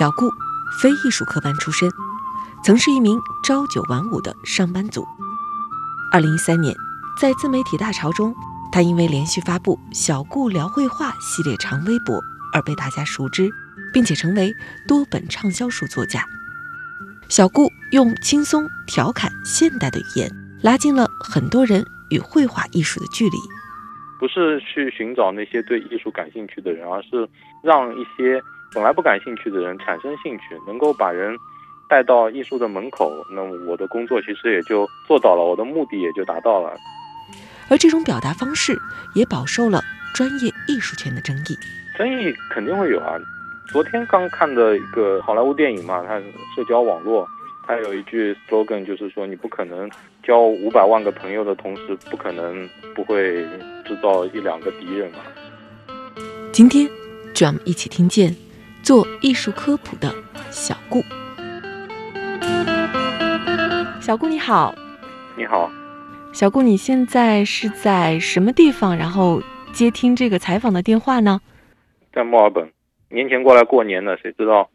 小顾，非艺术科班出身，曾是一名朝九晚五的上班族。二零一三年，在自媒体大潮中，他因为连续发布“小顾聊绘画”系列长微博而被大家熟知，并且成为多本畅销书作家。小顾用轻松、调侃、现代的语言，拉近了很多人与绘画艺术的距离。不是去寻找那些对艺术感兴趣的人，而是让一些。本来不感兴趣的人产生兴趣，能够把人带到艺术的门口，那我的工作其实也就做到了，我的目的也就达到了。而这种表达方式也饱受了专业艺术圈的争议。争议肯定会有啊！昨天刚看的一个好莱坞电影嘛，它社交网络，它有一句 slogan，就是说你不可能交五百万个朋友的同时，不可能不会制造一两个敌人嘛。今天，就让我们一起听见。做艺术科普的小顾，小顾你好，你好，小顾你现在是在什么地方？然后接听这个采访的电话呢？在墨尔本，年前过来过年的，谁知道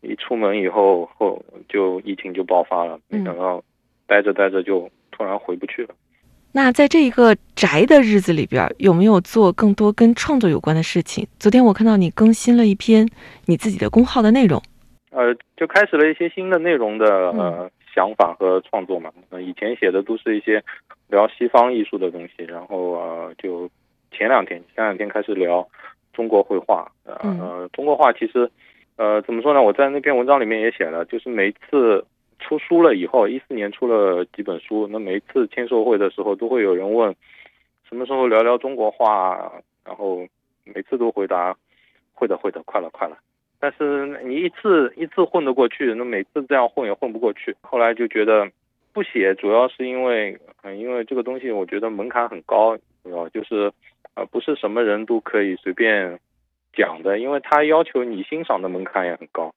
一出门以后后就疫情就爆发了，没想到待着待着就突然回不去了。那在这一个宅的日子里边，有没有做更多跟创作有关的事情？昨天我看到你更新了一篇你自己的公号的内容，呃，就开始了一些新的内容的呃想法和创作嘛。以前写的都是一些聊西方艺术的东西，然后呃，就前两天前两天开始聊中国绘画。呃，中国画其实呃怎么说呢？我在那篇文章里面也写了，就是每次。出书了以后，一四年出了几本书。那每一次签售会的时候，都会有人问什么时候聊聊中国话，然后每次都回答会的，会的，快了，快了。但是你一次一次混得过去，那每次这样混也混不过去。后来就觉得不写，主要是因为，嗯因为这个东西我觉得门槛很高，啊，就是啊，不是什么人都可以随便讲的，因为他要求你欣赏的门槛也很高，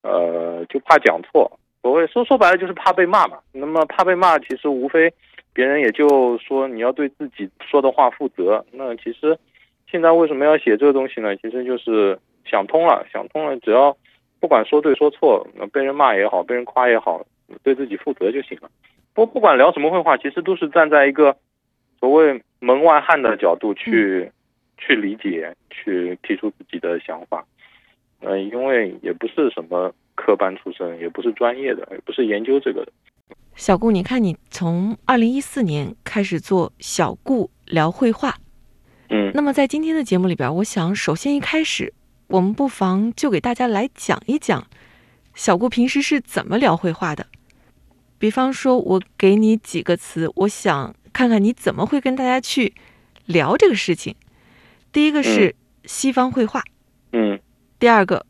呃，就怕讲错。所谓说说白了就是怕被骂嘛。那么怕被骂，其实无非别人也就说你要对自己说的话负责。那其实现在为什么要写这个东西呢？其实就是想通了，想通了，只要不管说对说错，那被人骂也好，被人夸也好，对自己负责就行了。不不管聊什么绘画，其实都是站在一个所谓门外汉的角度去去理解，去提出自己的想法。嗯，因为也不是什么。科班出身，也不是专业的，也不是研究这个的。小顾，你看，你从二零一四年开始做小顾聊绘画，嗯，那么在今天的节目里边，我想首先一开始，我们不妨就给大家来讲一讲小顾平时是怎么聊绘画的。比方说，我给你几个词，我想看看你怎么会跟大家去聊这个事情。第一个是西方绘画，嗯，第二个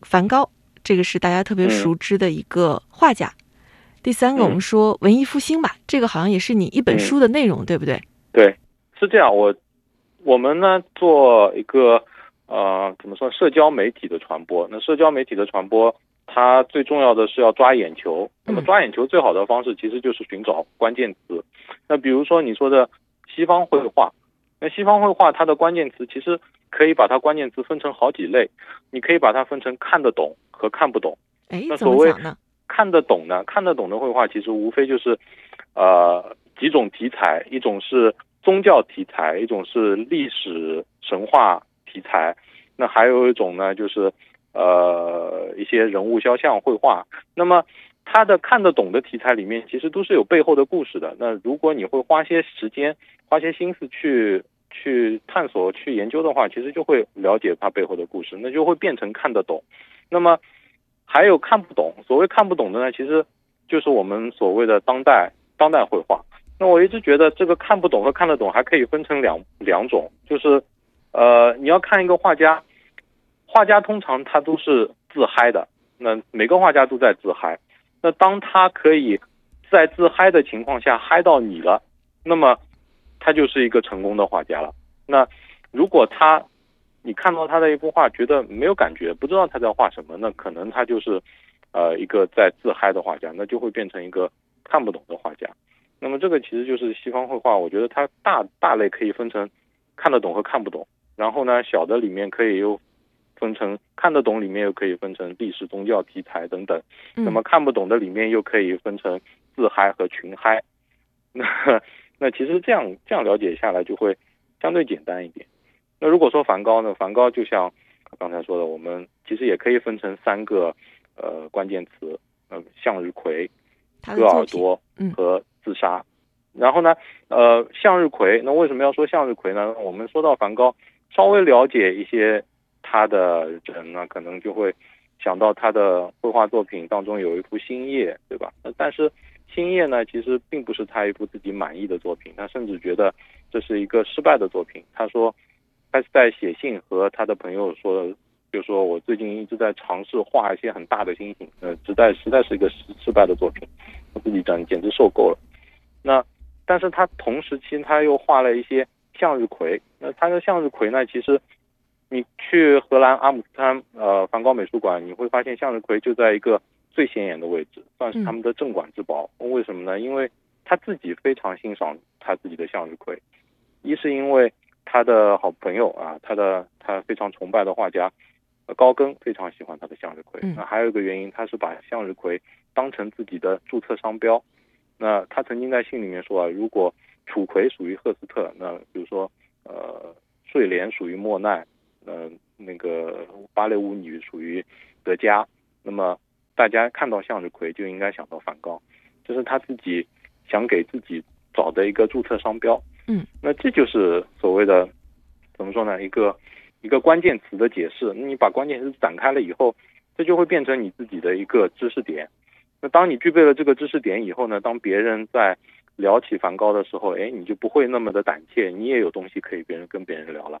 梵高。这个是大家特别熟知的一个画家。第三个，我们说文艺复兴吧，这个好像也是你一本书的内容，对不对？对，是这样。我我们呢做一个呃，怎么说社交媒体的传播？那社交媒体的传播，它最重要的是要抓眼球。那么抓眼球最好的方式其实就是寻找关键词。那比如说你说的西方绘画，那西方绘画它的关键词其实可以把它关键词分成好几类，你可以把它分成看得懂。和看不懂，哎，那所谓？看得懂呢？看得懂的绘画其实无非就是，呃，几种题材，一种是宗教题材，一种是历史神话题材，那还有一种呢，就是呃一些人物肖像绘画。那么它的看得懂的题材里面，其实都是有背后的故事的。那如果你会花些时间、花些心思去去探索、去研究的话，其实就会了解它背后的故事，那就会变成看得懂。那么还有看不懂，所谓看不懂的呢，其实就是我们所谓的当代当代绘画。那我一直觉得这个看不懂和看得懂还可以分成两两种，就是呃，你要看一个画家画家通常他都是自嗨的，那每个画家都在自嗨。那当他可以在自嗨的情况下嗨到你了，那么他就是一个成功的画家了。那如果他你看到他的一幅画觉得没有感觉，不知道他在画什么，那可能他就是呃一个在自嗨的画家，那就会变成一个看不懂的画家。那么这个其实就是西方绘画，我觉得它大大类可以分成看得懂和看不懂，然后呢小的里面可以又分成看得懂里面又可以分成历史、宗教题材等等，那么看不懂的里面又可以分成自嗨和群嗨。那 那其实这样这样了解下来就会相对简单一点。那如果说梵高呢，梵高就像刚才说的，我们其实也可以分成三个呃关键词，呃向日葵、割耳朵和自杀。然后呢，呃向日葵，那为什么要说向日葵呢？我们说到梵高，稍微了解一些他的人呢，可能就会想到他的绘画作品当中有一幅《星夜》，对吧？但是《星夜》呢，其实并不是他一幅自己满意的作品，他甚至觉得这是一个失败的作品。他说。他是在写信和他的朋友说，就说我最近一直在尝试画一些很大的星星，呃，实在实在是一个失失败的作品，我自己简简直受够了。那，但是他同时期他又画了一些向日葵。那他的向日葵呢，其实你去荷兰阿姆斯特丹呃梵高美术馆，你会发现向日葵就在一个最显眼的位置，算是他们的镇馆之宝。为什么呢？因为他自己非常欣赏他自己的向日葵，一是因为。他的好朋友啊，他的他非常崇拜的画家高更非常喜欢他的向日葵。那还有一个原因，他是把向日葵当成自己的注册商标。那他曾经在信里面说啊，如果楚葵属于赫斯特，那比如说呃睡莲属于莫奈，呃那个芭蕾舞女属于德加，那么大家看到向日葵就应该想到梵高，这是他自己想给自己找的一个注册商标。嗯，那这就是所谓的怎么说呢？一个一个关键词的解释。你把关键词展开了以后，这就会变成你自己的一个知识点。那当你具备了这个知识点以后呢，当别人在聊起梵高的时候，哎，你就不会那么的胆怯，你也有东西可以别人跟别人聊了。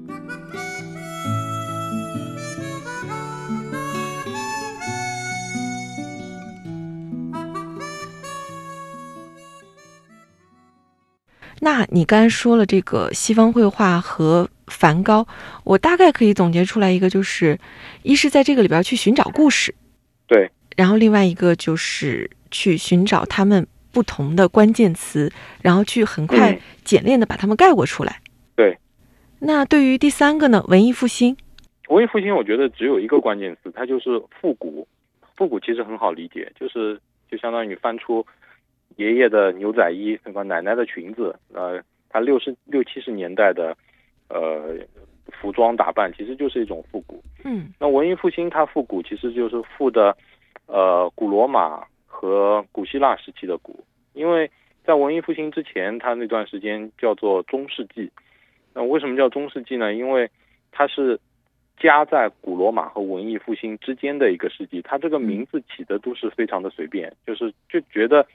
那你刚才说了这个西方绘画和梵高，我大概可以总结出来一个，就是一是在这个里边去寻找故事，对，然后另外一个就是去寻找他们不同的关键词，然后去很快简练的把它们概括出来。对。那对于第三个呢？文艺复兴。文艺复兴，我觉得只有一个关键词，它就是复古。复古其实很好理解，就是就相当于翻出。爷爷的牛仔衣，对吧？奶奶的裙子，呃，他六十六七十年代的，呃，服装打扮其实就是一种复古。嗯，那文艺复兴它复古其实就是复的，呃，古罗马和古希腊时期的古，因为在文艺复兴之前，它那段时间叫做中世纪。那为什么叫中世纪呢？因为它是夹在古罗马和文艺复兴之间的一个世纪，它这个名字起的都是非常的随便，就是就觉得。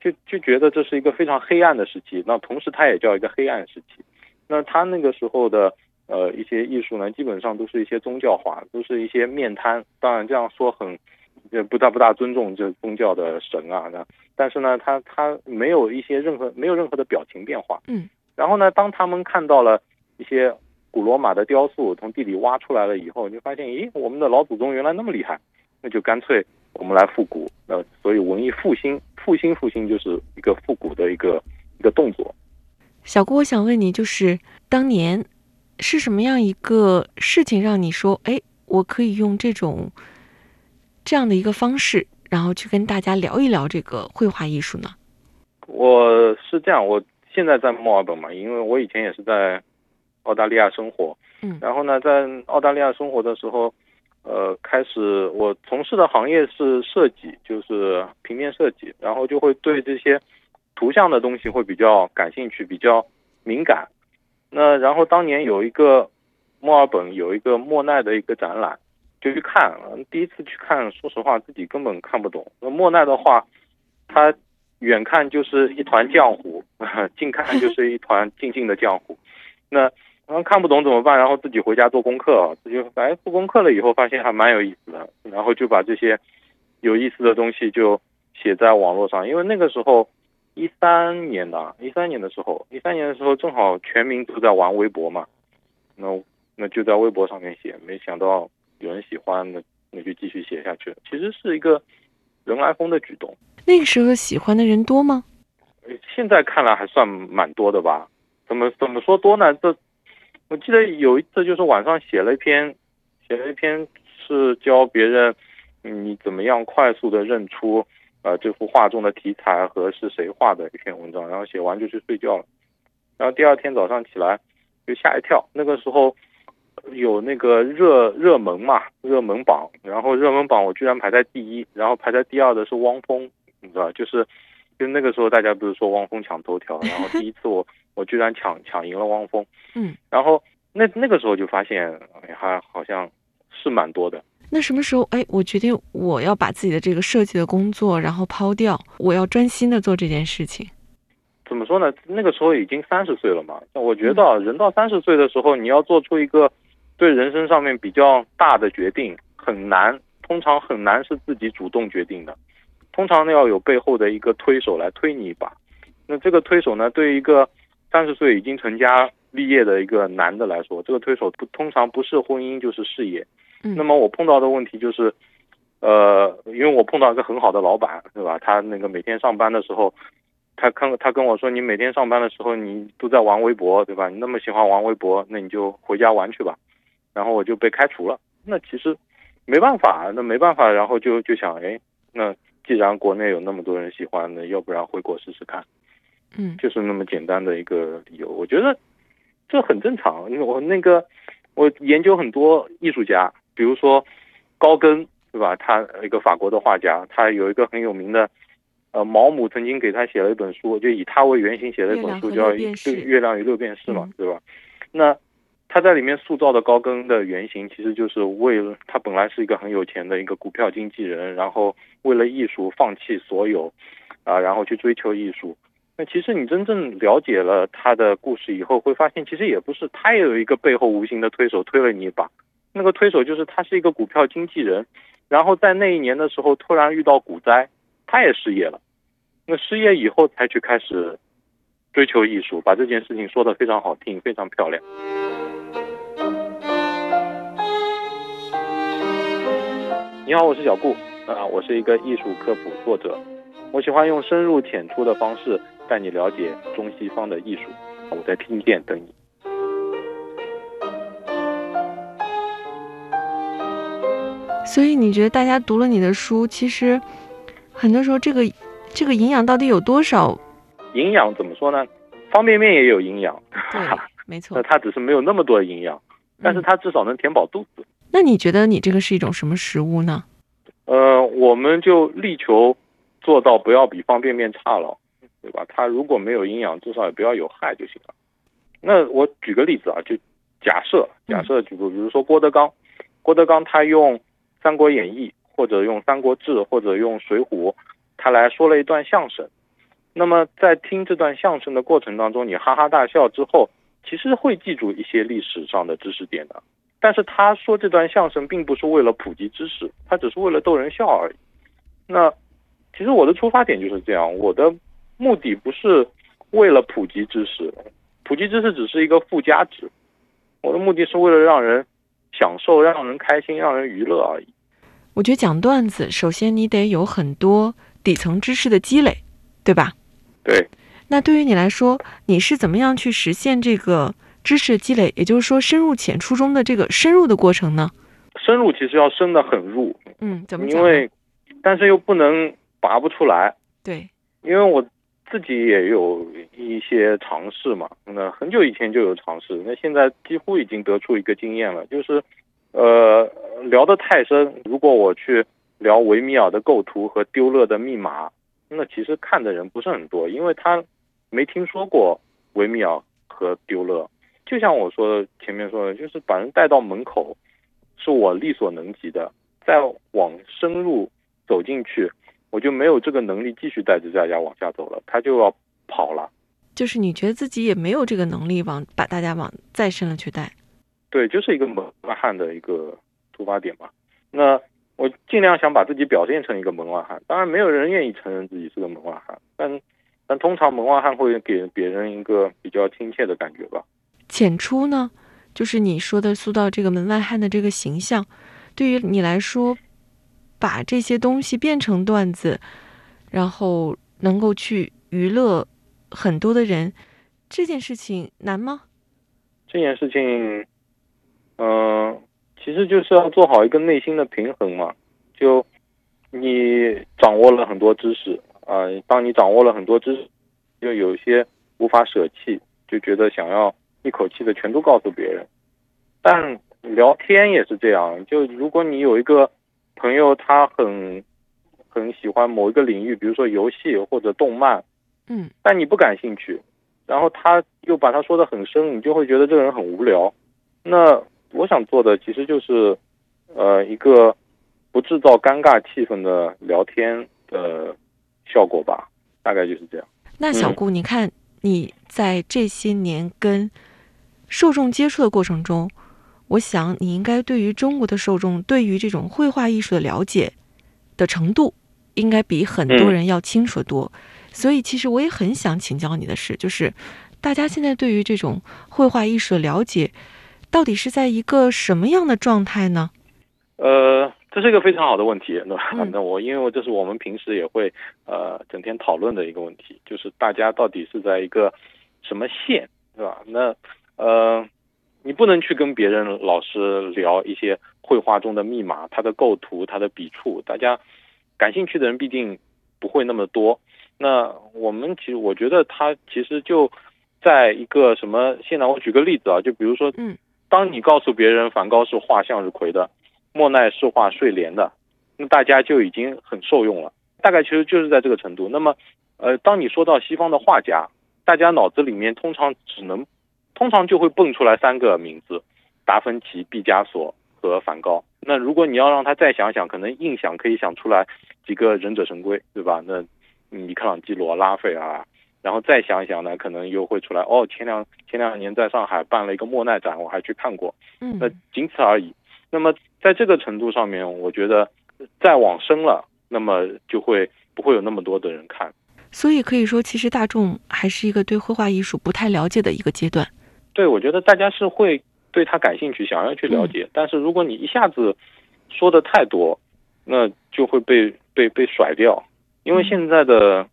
就就觉得这是一个非常黑暗的时期，那同时它也叫一个黑暗时期。那他那个时候的呃一些艺术呢，基本上都是一些宗教化，都是一些面瘫。当然这样说很也不大不大尊重这宗教的神啊。那但是呢，他他没有一些任何没有任何的表情变化。嗯。然后呢，当他们看到了一些古罗马的雕塑从地里挖出来了以后，就发现，咦，我们的老祖宗原来那么厉害，那就干脆我们来复古。那所以文艺复兴。复兴，复兴就是一个复古的一个一个动作。小郭，我想问你，就是当年是什么样一个事情让你说，哎，我可以用这种这样的一个方式，然后去跟大家聊一聊这个绘画艺术呢？我是这样，我现在在墨尔本嘛，因为我以前也是在澳大利亚生活。嗯然后呢，在澳大利亚生活的时候，呃，开始我从事的行业是设计，就是平面设计，然后就会对这些图像的东西会比较感兴趣，比较敏感。那然后当年有一个墨尔本有一个莫奈的一个展览，就去看，第一次去看，说实话自己根本看不懂。那莫奈的画，他远看就是一团浆糊，近看就是一团静静的浆糊。那然后看不懂怎么办？然后自己回家做功课啊，自己哎做功课了以后发现还蛮有意思的，然后就把这些有意思的东西就写在网络上。因为那个时候一三年的，一三年的时候，一三年的时候正好全民都在玩微博嘛，那那就在微博上面写，没想到有人喜欢，那那就继续写下去。其实是一个人来疯的举动。那个时候喜欢的人多吗？呃现在看来还算蛮多的吧？怎么怎么说多呢？这我记得有一次就是晚上写了一篇，写了一篇是教别人你怎么样快速的认出呃这幅画中的题材和是谁画的一篇文章，然后写完就去睡觉了。然后第二天早上起来就吓一跳，那个时候有那个热热门嘛，热门榜，然后热门榜我居然排在第一，然后排在第二的是汪峰，你知道，就是就那个时候大家不是说汪峰抢头条，然后第一次我我居然抢抢赢了汪峰，嗯，然后那那个时候就发现哎还好像是蛮多的，那什么时候，哎，我决定我要把自己的这个设计的工作然后抛掉，我要专心的做这件事情。怎么说呢？那个时候已经三十岁了嘛。我觉得啊人到三十岁的时候，你要做出一个对人生上面比较大的决定，很难，通常很难是自己主动决定的，通常呢要有背后的一个推手来推你一把。那这个推手呢，对于一个三十岁已经成家立业的一个男的来说，这个推手不通常不是婚姻就是事业。嗯那么我碰到的问题就是，呃，因为我碰到一个很好的老板，对吧？他那个每天上班的时候，他看他跟我说，你每天上班的时候你都在玩微博，对吧？你那么喜欢玩微博，那你就回家玩去吧。然后我就被开除了。那其实没办法，那没办法，然后就就想，哎，那既然国内有那么多人喜欢，那要不然回国试试看。嗯就是那么简单的一个理由。我觉得这很正常。因为我那个我研究很多艺术家，比如说高更，对吧？他一个法国的画家，他有一个很有名的，呃，毛姆曾经给他写了一本书，就以他为原型写了一本书，叫《月亮与六便士》嘛嗯，对吧？那他在里面塑造的高更的原型，其实就是为了他本来是一个很有钱的一个股票经纪人，然后为了艺术放弃所有，啊，然后去追求艺术。那其实你真正了解了他的故事以后，会发现其实也不是，他也有一个背后无形的推手推了你一把。那个推手就是他是一个股票经纪人，然后在那一年的时候突然遇到股灾，他也失业了。那失业以后才去开始追求艺术，把这件事情说得非常好听，非常漂亮。你好，我是小顾啊，我是一个艺术科普作者。我喜欢用深入浅出的方式带你了解中西方的艺术。我在听见等你。所以你觉得大家读了你的书，其实很多时候这个这个营养到底有多少？营养怎么说呢？方便面也有营养，对，没错 那。它只是没有那么多的营养，但是嗯它至少能填饱肚子。那你觉得你这个是一种什么食物呢？呃，我们就力求做到不要比方便面差了，对吧？它如果没有营养，至少也不要有害就行了。那我举个例子啊，就假设假设，举个比如说郭德纲，郭德纲他用《三国演义》或者用《三国志》或者用《水浒》，他来说了一段相声。那么在听这段相声的过程当中，你哈哈大笑之后，其实会记住一些历史上的知识点的。但是他说这段相声并不是为了普及知识，他只是为了逗人笑而已。那其实我的出发点就是这样，我的目的不是为了普及知识，普及知识只是一个附加值。我的目的是为了让人享受、让人开心、让人娱乐而已。我觉得讲段子，首先你得有很多底层知识的积累，对吧？对，那对于你来说，你是怎么样去实现这个知识积累？也就是说，深入浅出中的这个深入的过程呢？深入其实要深得很入，嗯，怎么讲？因为但是又不能拔不出来。对，因为我自己也有一些尝试嘛，那很久以前就有尝试，那现在几乎已经得出一个经验了，就是，呃，聊得太深，如果我去聊维米尔的构图和丢勒的密码，那其实看的人不是很多，因为他没听说过维米尔和丢勒。就像我说的前面说的，就是把人带到门口，是我力所能及的，再往深入走进去。我就没有这个能力继续带着大家往下走了，他就要跑了。就是你觉得自己也没有这个能力往把大家往再深了去带。对，就是一个门外汉的一个出发点嘛。那我尽量想把自己表现成一个门外汉，当然没有人愿意承认自己是个门外汉，但但通常门外汉会给别人一个比较亲切的感觉吧。浅出呢，就是你说的塑造这个门外汉的这个形象，对于你来说。把这些东西变成段子，然后能够去娱乐很多的人，这件事情难吗？这件事情，嗯，其实就是要做好一个内心的平衡嘛。就你掌握了很多知识啊，当你掌握了很多知识，就有些无法舍弃，就觉得想要一口气的全都告诉别人。但聊天也是这样，就如果你有一个。朋友他很很喜欢某一个领域，比如说游戏或者动漫，嗯，但你不感兴趣，然后他又把他说的很深，你就会觉得这个人很无聊。那我想做的其实就是，呃，一个不制造尴尬气氛的聊天的效果吧，大概就是这样。那小顾，你看你在这些年跟受众接触的过程中。我想你应该对于中国的受众，对于这种绘画艺术的了解的程度，应该比很多人要清楚多。所以，其实我也很想请教你的是，就是大家现在对于这种绘画艺术的了解，到底是在一个什么样的状态呢？呃，这是一个非常好的问题。那那我因为这是我们平时也会呃整天讨论的一个问题，就是大家到底是在一个什么线，对吧？那呃。你不能去跟别人老师聊一些绘画中的密码，它的构图、它的笔触，大家感兴趣的人毕竟不会那么多。那我们其实，我觉得他其实就在一个什么？现在我举个例子啊，就比如说，嗯，当你告诉别人梵高是画向日葵的，莫奈是画睡莲的，那大家就已经很受用了。大概其实就是在这个程度。那么，呃，当你说到西方的画家，大家脑子里面通常只能。通常就会蹦出来三个名字：达芬奇、毕加索和梵高。那如果你要让他再想想，可能硬想可以想出来几个忍者神龟，对吧？那米开朗基罗、拉斐尔，然后再想一想呢，可能又会出来哦。前两前两年在上海办了一个莫奈展，我还去看过。嗯，那仅此而已。那么在这个程度上面，我觉得再往深了，那么就会不会有那么多的人看。所以可以说，其实大众还是一个对绘画艺术不太了解的一个阶段。对，我觉得大家是会对他感兴趣，想要去了解。但是如果你一下子说的太多，那就会被被被甩掉。因为现在的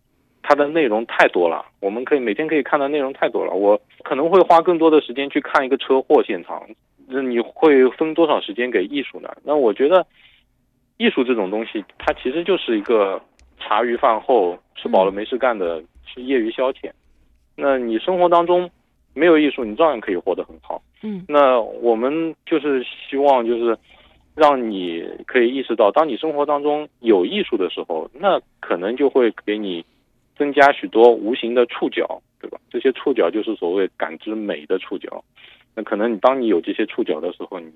它的内容太多了，我们可以每天可以看到内容太多了。我可能会花更多的时间去看一个车祸现场。那你会分多少时间给艺术呢？那我觉得艺术这种东西，它其实就是一个茶余饭后吃饱了没事干的是业余消遣。那你生活当中。没有艺术，你照样可以活得很好。嗯，那我们就是希望，就是让你可以意识到，当你生活当中有艺术的时候，那可能就会给你增加许多无形的触角，对吧？这些触角就是所谓感知美的触角。那可能你当你有这些触角的时候，你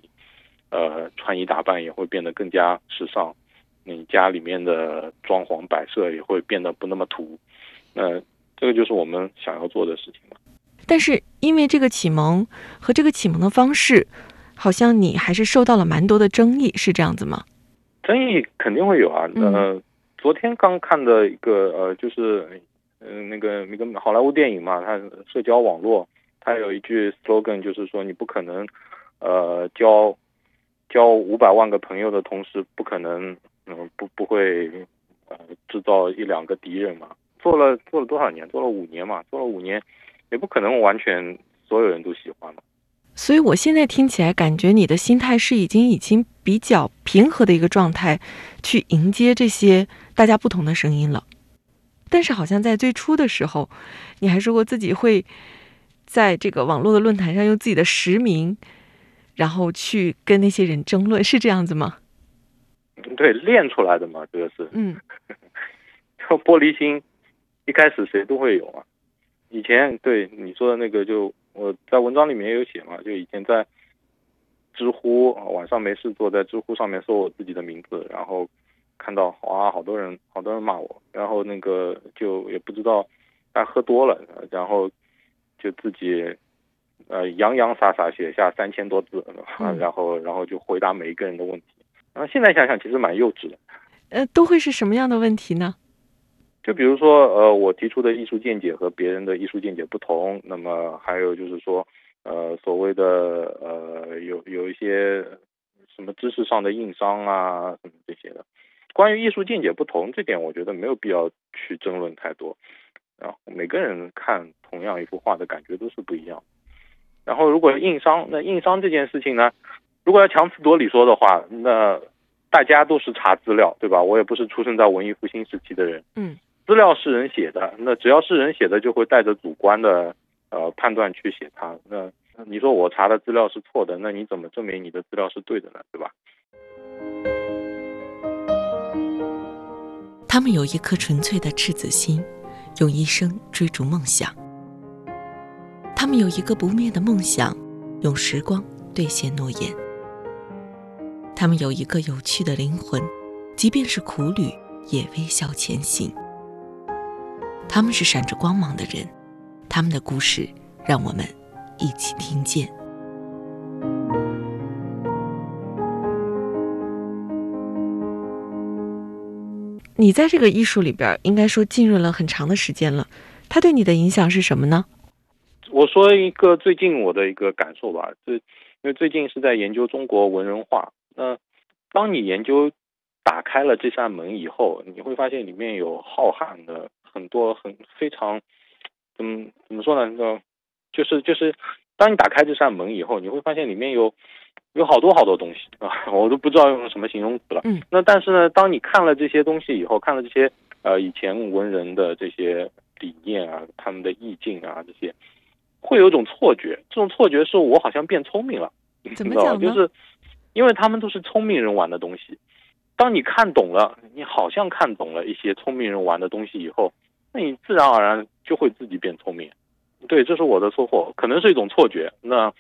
呃穿衣打扮也会变得更加时尚，你家里面的装潢摆设也会变得不那么土。那这个就是我们想要做的事情了。但是因为这个启蒙和这个启蒙的方式，好像你还是受到了蛮多的争议，是这样子吗？争议肯定会有啊。呃，昨天刚看的一个呃，就是嗯那个那个好莱坞电影嘛，它社交网络，它有一句 slogan，就是说你不可能呃交交五百万个朋友的同时，不可能嗯不不会呃制造一两个敌人嘛。做了做了多少年？做了五年嘛，做了五年。也不可能完全所有人都喜欢嘛。所以我现在听起来感觉你的心态是已经已经比较平和的一个状态，去迎接这些大家不同的声音了。但是好像在最初的时候，你还说过自己会在这个网络的论坛上用自己的实名，然后去跟那些人争论，是这样子吗？对，练出来的嘛，这个是。嗯，玻璃心，一开始谁都会有啊。以前对你说的那个，就我在文章里面也有写嘛，就以前在知乎晚上没事做在知乎上面搜我自己的名字，然后看到哇，好多人好多人骂我，然后那个就也不知道，他喝多了，然后就自己呃洋洋洒洒写下三千多字，然后然后就回答每一个人的问题。然后现在想想，其实蛮幼稚的。呃，都会是什么样的问题呢？就比如说，呃，我提出的艺术见解和别人的艺术见解不同，那么还有就是说，呃，所谓的呃，有有一些什么知识上的硬伤啊，什么这些的。关于艺术见解不同这点，我觉得没有必要去争论太多。然后每个人看同样一幅画的感觉都是不一样。然后如果硬伤，那硬伤这件事情呢？如果要强词夺理说的话，那大家都是查资料，对吧？我也不是出生在文艺复兴时期的人，嗯，资料是人写的，那只要是人写的，就会带着主观的呃判断去写它。那你说我查的资料是错的，那你怎么证明你的资料是对的呢？对吧？他们有一颗纯粹的赤子心，用一生追逐梦想。他们有一个不灭的梦想，用时光兑现诺言。他们有一个有趣的灵魂，即便是苦旅也微笑前行。他们是闪着光芒的人，他们的故事让我们一起听见。你在这个艺术里边，应该说浸润了很长的时间了。它对你的影响是什么呢？我说一个最近我的一个感受吧，最因为最近是在研究中国文人画。那当你研究打开了这扇门以后，你会发现里面有浩瀚的很多很非常，嗯，怎么说呢？个就是就是，当你打开这扇门以后，你会发现里面有有好多好多东西啊，我都不知道用什么形容词了。嗯。那但是呢，当你看了这些东西以后，看了这些呃以前文人的这些理念啊，他们的意境啊这些，会有一种错觉，这种错觉是我好像变聪明了。怎么讲呢？就是。因为他们都是聪明人玩的东西，当你看懂了，你好像看懂了一些聪明人玩的东西以后，那你自然而然就会自己变聪明。对，这是我的收获，可能是一种错觉。那，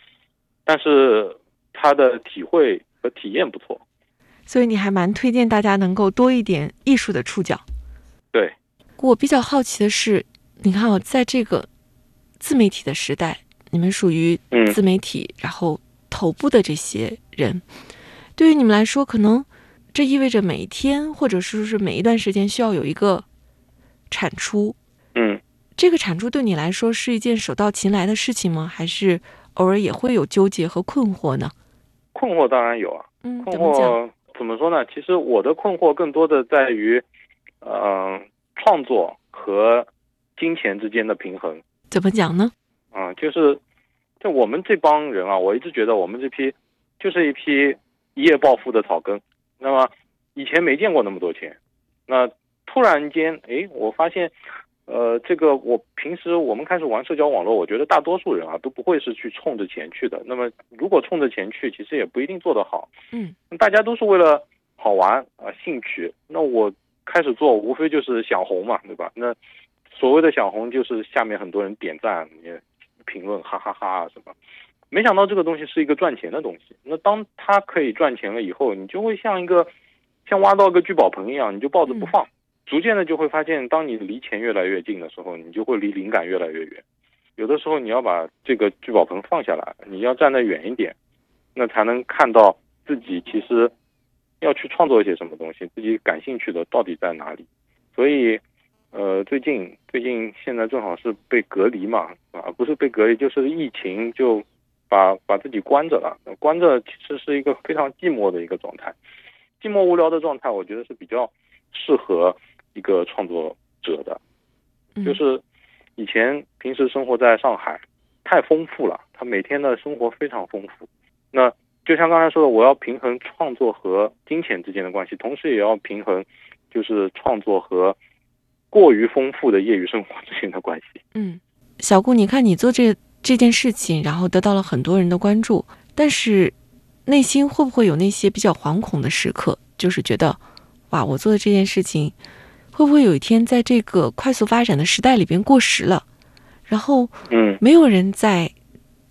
但是他的体会和体验不错，所以你还蛮推荐大家能够多一点艺术的触角。对，我比较好奇的是，你看，我在这个自媒体的时代，你们属于自媒体，然后。头部的这些人，对于你们来说，可能这意味着每一天，或者说是每一段时间需要有一个产出。嗯，这个产出对你来说是一件手到擒来的事情吗？还是偶尔也会有纠结和困惑呢？困惑当然有啊。嗯，困惑怎么说呢？其实我的困惑更多的在于，嗯，创作和金钱之间的平衡。怎么讲呢？啊，就是。就我们这帮人啊，我一直觉得我们这批就是一批一夜暴富的草根。那么以前没见过那么多钱，那突然间，哎，我发现，呃，这个我平时我们开始玩社交网络，我觉得大多数人啊都不会是去冲着钱去的。那么如果冲着钱去，其实也不一定做得好。嗯，大家都是为了好玩啊，兴趣。那我开始做，无非就是想红嘛，对吧？那所谓的想红，就是下面很多人点赞也。评论哈哈哈啊什么？没想到这个东西是一个赚钱的东西。那当它可以赚钱了以后，你就会像一个像挖到一个聚宝盆一样，你就抱着不放。逐渐的就会发现，当你离钱越来越近的时候，你就会离灵感越来越远。有的时候你要把这个聚宝盆放下来，你要站得远一点，那才能看到自己其实要去创作一些什么东西，自己感兴趣的到底在哪里。所以。呃，最近最近现在正好是被隔离嘛，啊，不是被隔离，就是疫情就把把自己关着了。关着其实是一个非常寂寞的一个状态，寂寞无聊的状态，我觉得是比较适合一个创作者的。就是以前平时生活在上海，太丰富了，他每天的生活非常丰富。那就像刚才说的，我要平衡创作和金钱之间的关系，同时也要平衡就是创作和。过于丰富的业余生活之间的关系。嗯，小顾，你看你做这这件事情，然后得到了很多人的关注，但是内心会不会有那些比较惶恐的时刻？就是觉得，哇，我做的这件事情会不会有一天在这个快速发展的时代里边过时了？然后，嗯，没有人再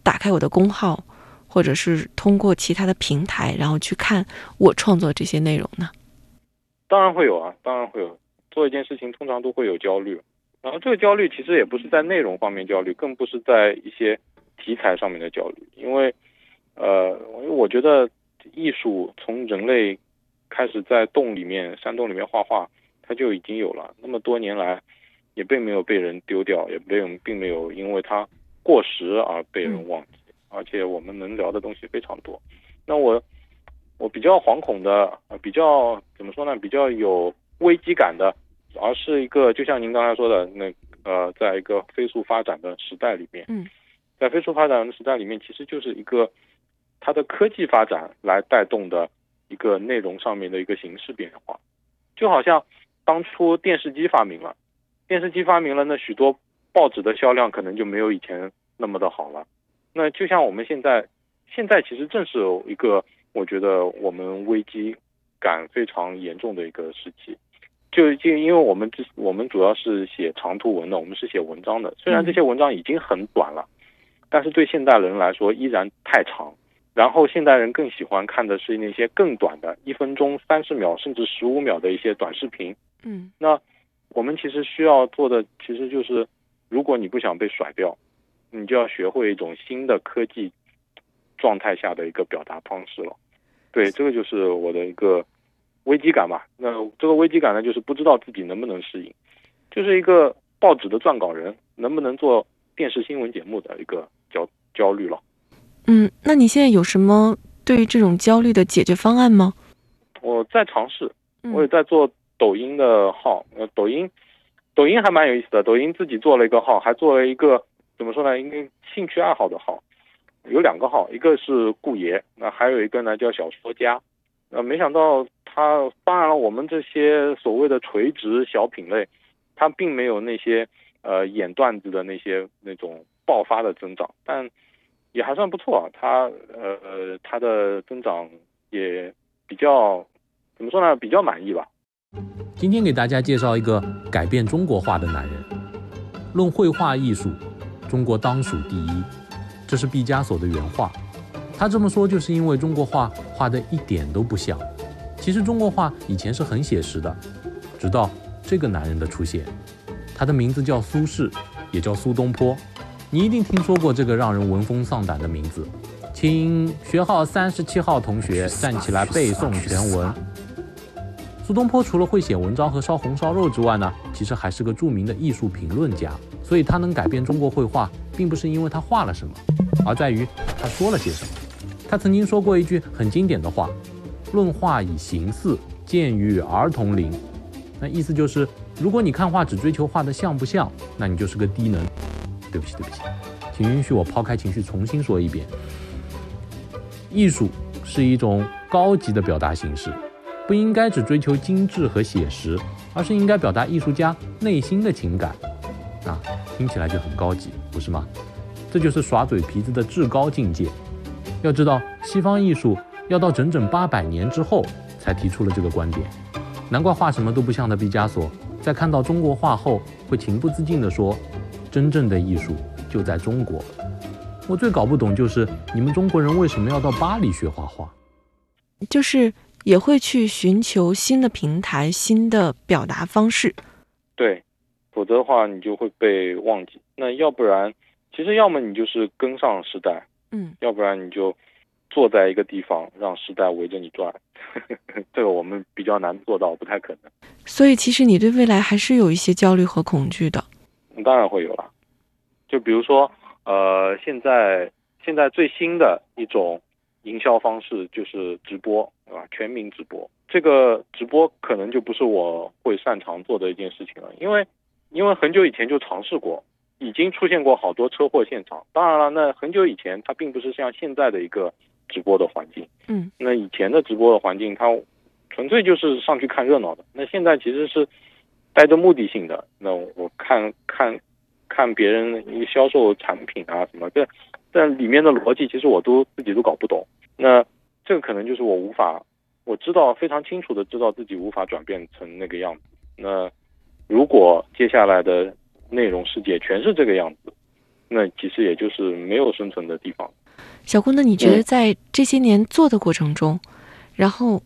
打开我的公号，或者是通过其他的平台，然后去看我创作这些内容呢？当然会有啊，当然会有。做一件事情通常都会有焦虑，然后这个焦虑其实也不是在内容方面焦虑，更不是在一些题材上面的焦虑，因为，呃，因为我觉得艺术从人类开始在洞里面、山洞里面画画，它就已经有了，那么多年来也并没有被人丢掉，也并并没有因为它过时而被人忘记，而且我们能聊的东西非常多。那我我比较惶恐的，呃，比较怎么说呢？比较有。危机感的，而是一个就像您刚才说的那呃，在一个飞速发展的时代里面，嗯，在飞速发展的时代里面，其实就是一个它的科技发展来带动的一个内容上面的一个形式变化，就好像当初电视机发明了，电视机发明了，那许多报纸的销量可能就没有以前那么的好了。那就像我们现在，现在其实正是一个我觉得我们危机感非常严重的一个时期。就就因为我们这我们主要是写长图文的，我们是写文章的。虽然这些文章已经很短了，但是对现代人来说依然太长。然后现代人更喜欢看的是那些更短的，一分钟、三十秒甚至十五秒的一些短视频。嗯，那我们其实需要做的，其实就是如果你不想被甩掉，你就要学会一种新的科技状态下的一个表达方式了。对，这个就是我的一个。危机感吧，那这个危机感呢，就是不知道自己能不能适应，就是一个报纸的撰稿人能不能做电视新闻节目的一个焦焦虑了。嗯，那你现在有什么对于这种焦虑的解决方案吗？我在尝试，我也在做抖音的号，呃，抖音，抖音还蛮有意思的，抖音自己做了一个号，还做了一个怎么说呢？应该兴趣爱好的号，有两个号，一个是顾爷，那还有一个呢叫小说家，呃，没想到。它当然了，我们这些所谓的垂直小品类，它并没有那些呃演段子的那些那种爆发的增长，但也还算不错啊。它呃它的增长也比较怎么说呢？比较满意吧。今天给大家介绍一个改变中国画的男人。论绘画艺术，中国当属第一。这是毕加索的原话。他这么说，就是因为中国画画的一点都不像。其实中国画以前是很写实的，直到这个男人的出现。他的名字叫苏轼，也叫苏东坡。你一定听说过这个让人闻风丧胆的名字，请学号三十七号同学站起来背诵全文。苏东坡除了会写文章和烧红烧肉之外呢，其实还是个著名的艺术评论家。所以他能改变中国绘画，并不是因为他画了什么，而在于他说了些什么。他曾经说过一句很经典的话。论画以形似，见与儿童龄。那意思就是，如果你看画只追求画的像不像，那你就是个低能。对不起，对不起，请允许我抛开情绪重新说一遍：艺术是一种高级的表达形式，不应该只追求精致和写实，而是应该表达艺术家内心的情感。啊，听起来就很高级，不是吗？这就是耍嘴皮子的至高境界。要知道，西方艺术。要到整整八百年之后才提出了这个观点，难怪画什么都不像的毕加索，在看到中国画后会情不自禁地说：“真正的艺术就在中国。”我最搞不懂就是你们中国人为什么要到巴黎学画画，就是也会去寻求新的平台、新的表达方式。对，否则的话你就会被忘记。那要不然，其实要么你就是跟上时代，嗯，要不然你就。坐在一个地方让时代围着你转，这个我们比较难做到，不太可能。所以，其实你对未来还是有一些焦虑和恐惧的。当然会有了，就比如说，呃，现在现在最新的一种营销方式就是直播，对吧？全民直播，这个直播可能就不是我会擅长做的一件事情了，因为因为很久以前就尝试过，已经出现过好多车祸现场。当然了，那很久以前它并不是像现在的一个。直播的环境，嗯，那以前的直播的环境，它纯粹就是上去看热闹的。那现在其实是带着目的性的，那我看看看别人一个销售产品啊什么，这但里面的逻辑其实我都自己都搞不懂。那这个可能就是我无法，我知道非常清楚的知道自己无法转变成那个样子。那如果接下来的内容世界全是这个样子，那其实也就是没有生存的地方。小姑，那你觉得在这些年做的过程中，然后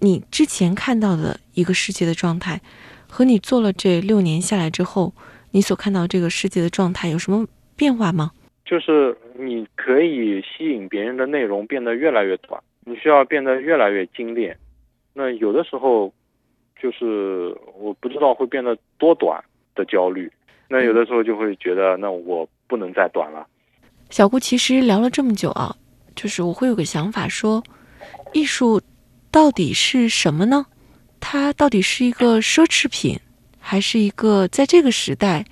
你之前看到的一个世界的状态，和你做了这六年下来之后，你所看到这个世界的状态有什么变化吗？就是你可以吸引别人的内容变得越来越短，你需要变得越来越精炼。那有的时候，就是我不知道会变得多短的焦虑。那有的时候就会觉得，那我不能再短了。小顾，其实聊了这么久啊，就是我会有个想法，说艺术到底是什么呢？它到底是一个奢侈品，还是一个在这个时代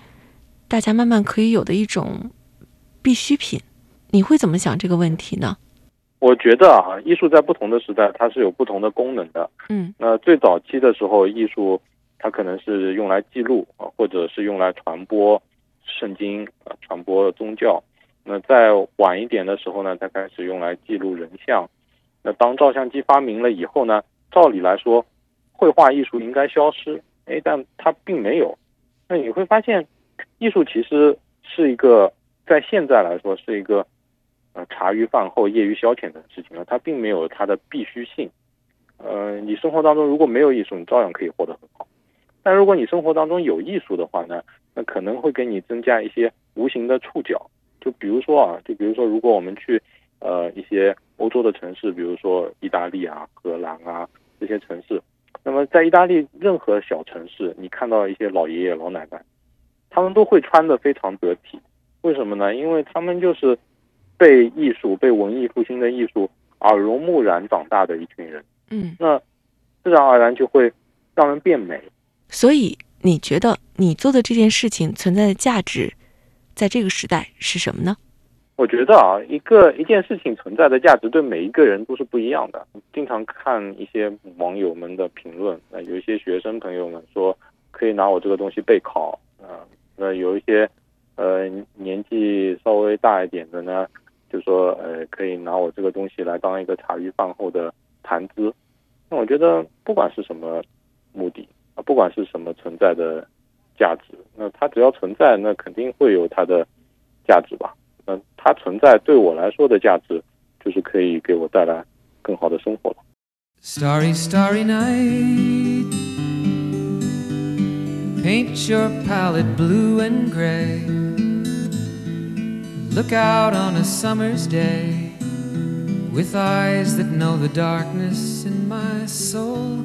大家慢慢可以有的一种必需品？你会怎么想这个问题呢？我觉得啊，艺术在不同的时代它是有不同的功能的。嗯，那最早期的时候，艺术。它可能是用来记录啊，或者是用来传播圣经啊，传播宗教。那再晚一点的时候呢，它开始用来记录人像。那当照相机发明了以后呢，照理来说，绘画艺术应该消失，哎，但它并没有。那你会发现，艺术其实是一个在现在来说是一个呃茶余饭后、业余消遣的事情了，它并没有它的必须性。呃，你生活当中如果没有艺术，你照样可以活得很好。但如果你生活当中有艺术的话呢，那可能会给你增加一些无形的触角。就比如说啊，就比如说，如果我们去呃一些欧洲的城市，比如说意大利啊、荷兰啊这些城市，那么在意大利任何小城市，你看到一些老爷爷老奶奶，他们都会穿的非常得体。为什么呢？因为他们就是被艺术、被文艺复兴的艺术耳濡目染长大的一群人。嗯，那自然而然就会让人变美。所以，你觉得你做的这件事情存在的价值，在这个时代是什么呢？我觉得啊，一个一件事情存在的价值对每一个人都是不一样的。经常看一些网友们的评论，那有一些学生朋友们说可以拿我这个东西备考啊，那有一些呃年纪稍微大一点的呢，就说呃可以拿我这个东西来当一个茶余饭后的谈资。那我觉得不管是什么目的。啊，不管是什么存在的价值，那它只要存在，那肯定会有它的价值吧？那它存在对我来说的价值，就是可以给我带来更好的生活了。Starry, starry night, paint your palette blue and gray. Look out on a summer's day with eyes that know the darkness in my soul.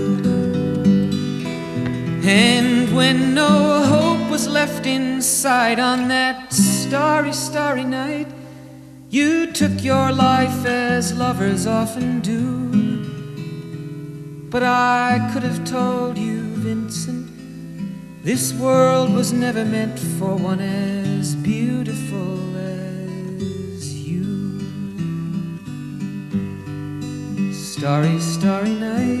And when no hope was left inside on that starry, starry night, you took your life as lovers often do. But I could have told you, Vincent, this world was never meant for one as beautiful as you. Starry, starry night.